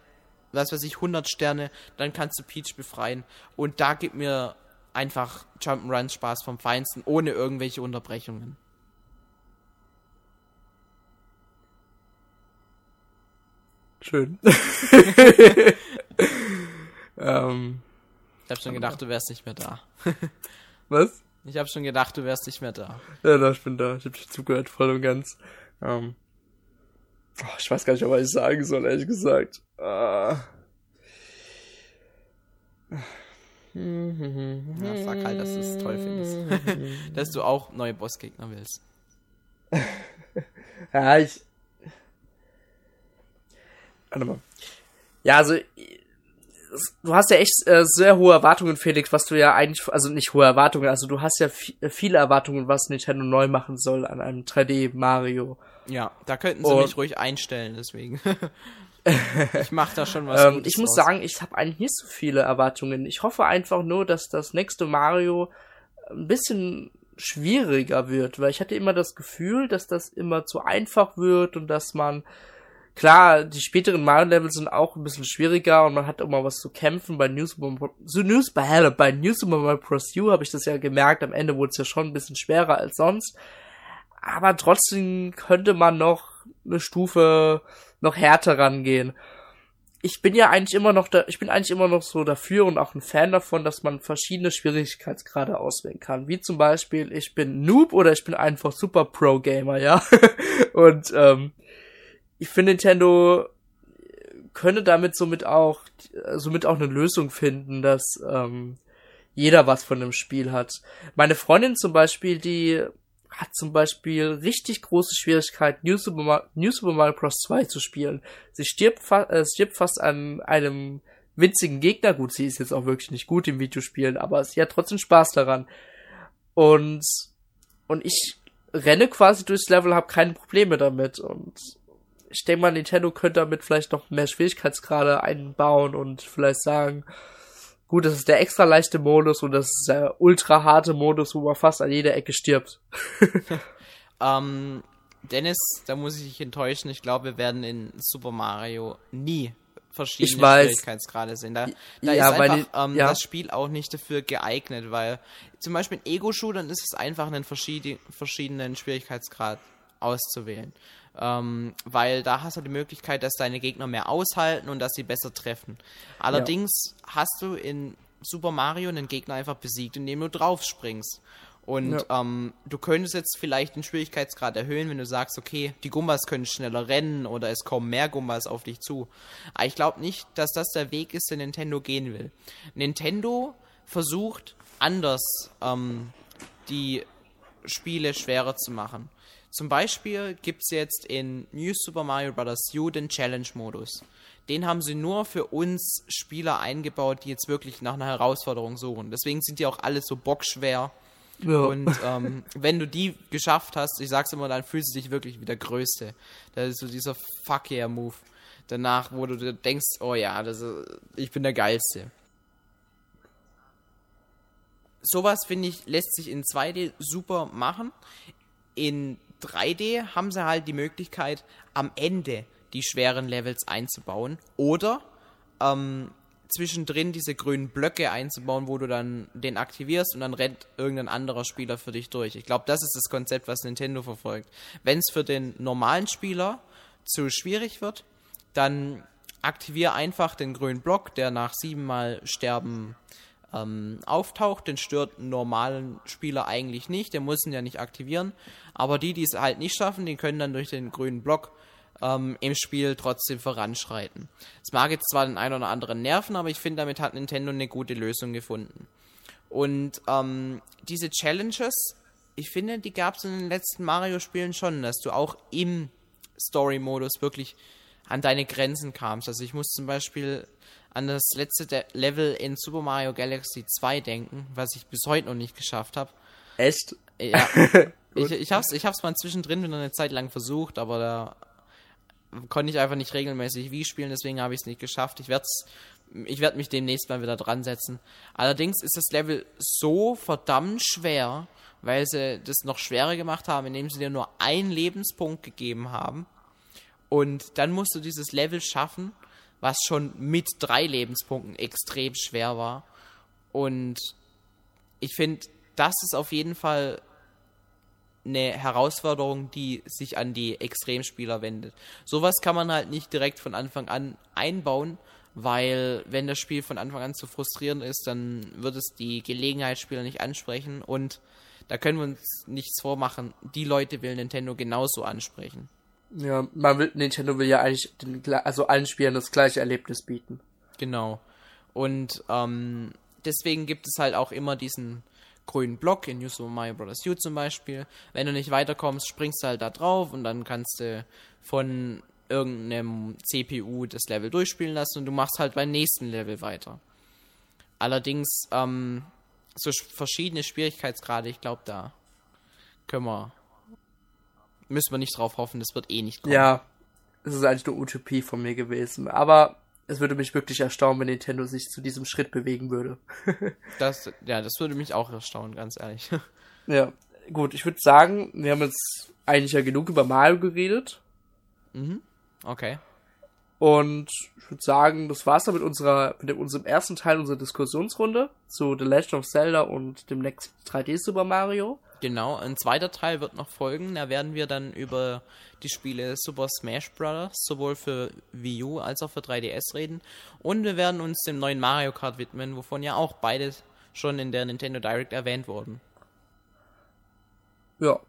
was weiß ich, 100 Sterne, dann kannst du Peach befreien und da gib mir einfach Jump'n'Run Spaß vom Feinsten, ohne irgendwelche Unterbrechungen. Schön. ähm, ich hab schon gedacht, du wärst nicht mehr da. Was? Ich hab schon gedacht, du wärst nicht mehr da. Ja, da, ich bin da. Ich hab dich zugehört, voll und ganz. Ähm, oh, ich weiß gar nicht, was ich sagen soll, ehrlich gesagt. Uh, ja, sag halt, dass du es toll findest. dass du auch neue Bossgegner willst. ja, ich. Warte mal. Ja, also. Du hast ja echt äh, sehr hohe Erwartungen, Felix, was du ja eigentlich, also nicht hohe Erwartungen, also du hast ja äh, viele Erwartungen, was Nintendo neu machen soll an einem 3D Mario. Ja, da könnten sie Und, mich ruhig einstellen, deswegen. ich mache da schon was. ähm, ich muss raus. sagen, ich habe eigentlich nicht so viele Erwartungen. Ich hoffe einfach nur, dass das nächste Mario ein bisschen schwieriger wird, weil ich hatte immer das Gefühl, dass das immer zu einfach wird und dass man Klar, die späteren Mario-Level sind auch ein bisschen schwieriger und man hat immer was zu kämpfen. Bei New Super, so News, bei, bei New Super Mario Bros. U habe ich das ja gemerkt. Am Ende wurde es ja schon ein bisschen schwerer als sonst. Aber trotzdem könnte man noch eine Stufe noch härter rangehen. Ich bin ja eigentlich immer noch da, ich bin eigentlich immer noch so dafür und auch ein Fan davon, dass man verschiedene Schwierigkeitsgrade auswählen kann. Wie zum Beispiel, ich bin Noob oder ich bin einfach Super Pro Gamer, ja. und ähm, ich finde Nintendo könnte damit somit auch somit auch eine Lösung finden, dass ähm, jeder was von dem Spiel hat. Meine Freundin zum Beispiel, die hat zum Beispiel richtig große Schwierigkeiten, New Super, Mario, New Super Mario Bros. 2 zu spielen. Sie stirbt, fa äh, stirbt fast an einem winzigen Gegner. Gut, sie ist jetzt auch wirklich nicht gut im Videospielen, aber sie hat trotzdem Spaß daran. Und, und ich renne quasi durchs Level, habe keine Probleme damit. Und ich denke mal, Nintendo könnte damit vielleicht noch mehr Schwierigkeitsgrade einbauen und vielleicht sagen, gut, das ist der extra leichte Modus und das ist der ultra harte Modus, wo man fast an jeder Ecke stirbt. ähm, Dennis, da muss ich dich enttäuschen. Ich glaube, wir werden in Super Mario nie verschiedene ich weiß. Schwierigkeitsgrade sehen. Da, da ja, ist einfach ähm, ja. das Spiel auch nicht dafür geeignet, weil zum Beispiel in Ego-Shootern ist es einfach, einen verschiedenen Schwierigkeitsgrad auszuwählen. Ähm, weil da hast du die Möglichkeit, dass deine Gegner mehr aushalten und dass sie besser treffen. Allerdings ja. hast du in Super Mario einen Gegner einfach besiegt, indem du drauf springst. Und ja. ähm, du könntest jetzt vielleicht den Schwierigkeitsgrad erhöhen, wenn du sagst, okay, die Gumbas können schneller rennen oder es kommen mehr Gumbas auf dich zu. Aber ich glaube nicht, dass das der Weg ist, den Nintendo gehen will. Nintendo versucht anders ähm, die Spiele schwerer zu machen. Zum Beispiel gibt es jetzt in New Super Mario Bros. U den Challenge-Modus. Den haben sie nur für uns Spieler eingebaut, die jetzt wirklich nach einer Herausforderung suchen. Deswegen sind die auch alle so bockschwer. Ja. Und ähm, wenn du die geschafft hast, ich sag's immer, dann fühlst du dich wirklich wie der Größte. Das ist so dieser Fuck yeah Move. Danach, wo du denkst, oh ja, das ist, ich bin der Geilste. Sowas, finde ich, lässt sich in 2D super machen. In 3D haben sie halt die Möglichkeit, am Ende die schweren Levels einzubauen oder ähm, zwischendrin diese grünen Blöcke einzubauen, wo du dann den aktivierst und dann rennt irgendein anderer Spieler für dich durch. Ich glaube, das ist das Konzept, was Nintendo verfolgt. Wenn es für den normalen Spieler zu schwierig wird, dann aktiviere einfach den grünen Block, der nach siebenmal Sterben ähm, auftaucht. Den stört einen normalen Spieler eigentlich nicht, der muss ihn ja nicht aktivieren. Aber die, die es halt nicht schaffen, die können dann durch den grünen Block ähm, im Spiel trotzdem voranschreiten. Es mag jetzt zwar den einen oder anderen nerven, aber ich finde, damit hat Nintendo eine gute Lösung gefunden. Und ähm, diese Challenges, ich finde, die gab es in den letzten Mario-Spielen schon, dass du auch im Story-Modus wirklich an deine Grenzen kamst. Also ich muss zum Beispiel an das letzte Level in Super Mario Galaxy 2 denken, was ich bis heute noch nicht geschafft habe. Echt? Ja. ich, ich, hab's, ich hab's mal zwischendrin wieder eine Zeit lang versucht, aber da konnte ich einfach nicht regelmäßig wie spielen, deswegen habe ich es nicht geschafft. Ich werde ich werd mich demnächst mal wieder dran setzen. Allerdings ist das Level so verdammt schwer, weil sie das noch schwerer gemacht haben, indem sie dir nur einen Lebenspunkt gegeben haben. Und dann musst du dieses Level schaffen was schon mit drei Lebenspunkten extrem schwer war. Und ich finde, das ist auf jeden Fall eine Herausforderung, die sich an die Extremspieler wendet. Sowas kann man halt nicht direkt von Anfang an einbauen, weil wenn das Spiel von Anfang an zu frustrierend ist, dann wird es die Gelegenheitsspieler nicht ansprechen und da können wir uns nichts vormachen. Die Leute will Nintendo genauso ansprechen. Ja, man will, Nintendo will ja eigentlich den, also allen Spielern das gleiche Erlebnis bieten. Genau. Und ähm, deswegen gibt es halt auch immer diesen grünen Block in New Super Mario Bros. U zum Beispiel. Wenn du nicht weiterkommst, springst du halt da drauf und dann kannst du von irgendeinem CPU das Level durchspielen lassen und du machst halt beim nächsten Level weiter. Allerdings, ähm, so verschiedene Schwierigkeitsgrade, ich glaube, da können wir müssen wir nicht drauf hoffen, das wird eh nicht kommen. Ja, es ist eigentlich eine Utopie von mir gewesen. Aber es würde mich wirklich erstaunen, wenn Nintendo sich zu diesem Schritt bewegen würde. das, ja, das würde mich auch erstaunen, ganz ehrlich. ja, gut, ich würde sagen, wir haben jetzt eigentlich ja genug über Mario geredet. Mhm. Okay. Und ich würde sagen, das war's dann mit unserer, mit unserem ersten Teil unserer Diskussionsrunde zu The Legend of Zelda und dem nächsten 3D Super Mario. Genau, ein zweiter Teil wird noch folgen. Da werden wir dann über die Spiele Super Smash Bros. sowohl für Wii U als auch für 3DS reden. Und wir werden uns dem neuen Mario Kart widmen, wovon ja auch beide schon in der Nintendo Direct erwähnt wurden. Ja.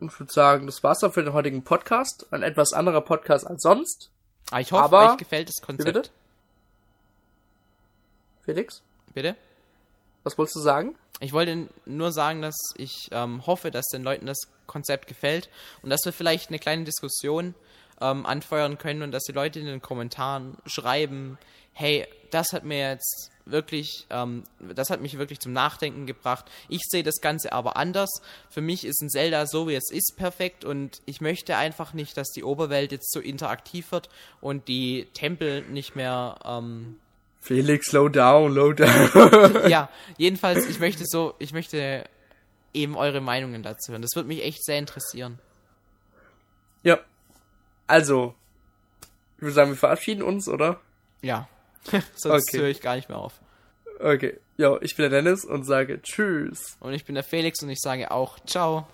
Und ich würde sagen, das war's dann für den heutigen Podcast. Ein etwas anderer Podcast als sonst. Ah, ich hoffe, Aber, euch gefällt das Konzept. Bitte? Felix? Bitte? Was wolltest du sagen? Ich wollte nur sagen, dass ich ähm, hoffe, dass den Leuten das Konzept gefällt und dass wir vielleicht eine kleine Diskussion ähm, anfeuern können und dass die Leute in den Kommentaren schreiben, hey, das hat mir jetzt wirklich, ähm, das hat mich wirklich zum Nachdenken gebracht. Ich sehe das Ganze aber anders. Für mich ist ein Zelda so, wie es ist, perfekt und ich möchte einfach nicht, dass die Oberwelt jetzt so interaktiv wird und die Tempel nicht mehr. Ähm, Felix, slow down, slow down. ja, jedenfalls, ich möchte so, ich möchte eben eure Meinungen dazu hören. Das würde mich echt sehr interessieren. Ja. Also, ich würde sagen, wir verabschieden uns, oder? Ja. Sonst okay. höre ich gar nicht mehr auf. Okay. Ja, ich bin der Dennis und sage Tschüss. Und ich bin der Felix und ich sage auch Ciao.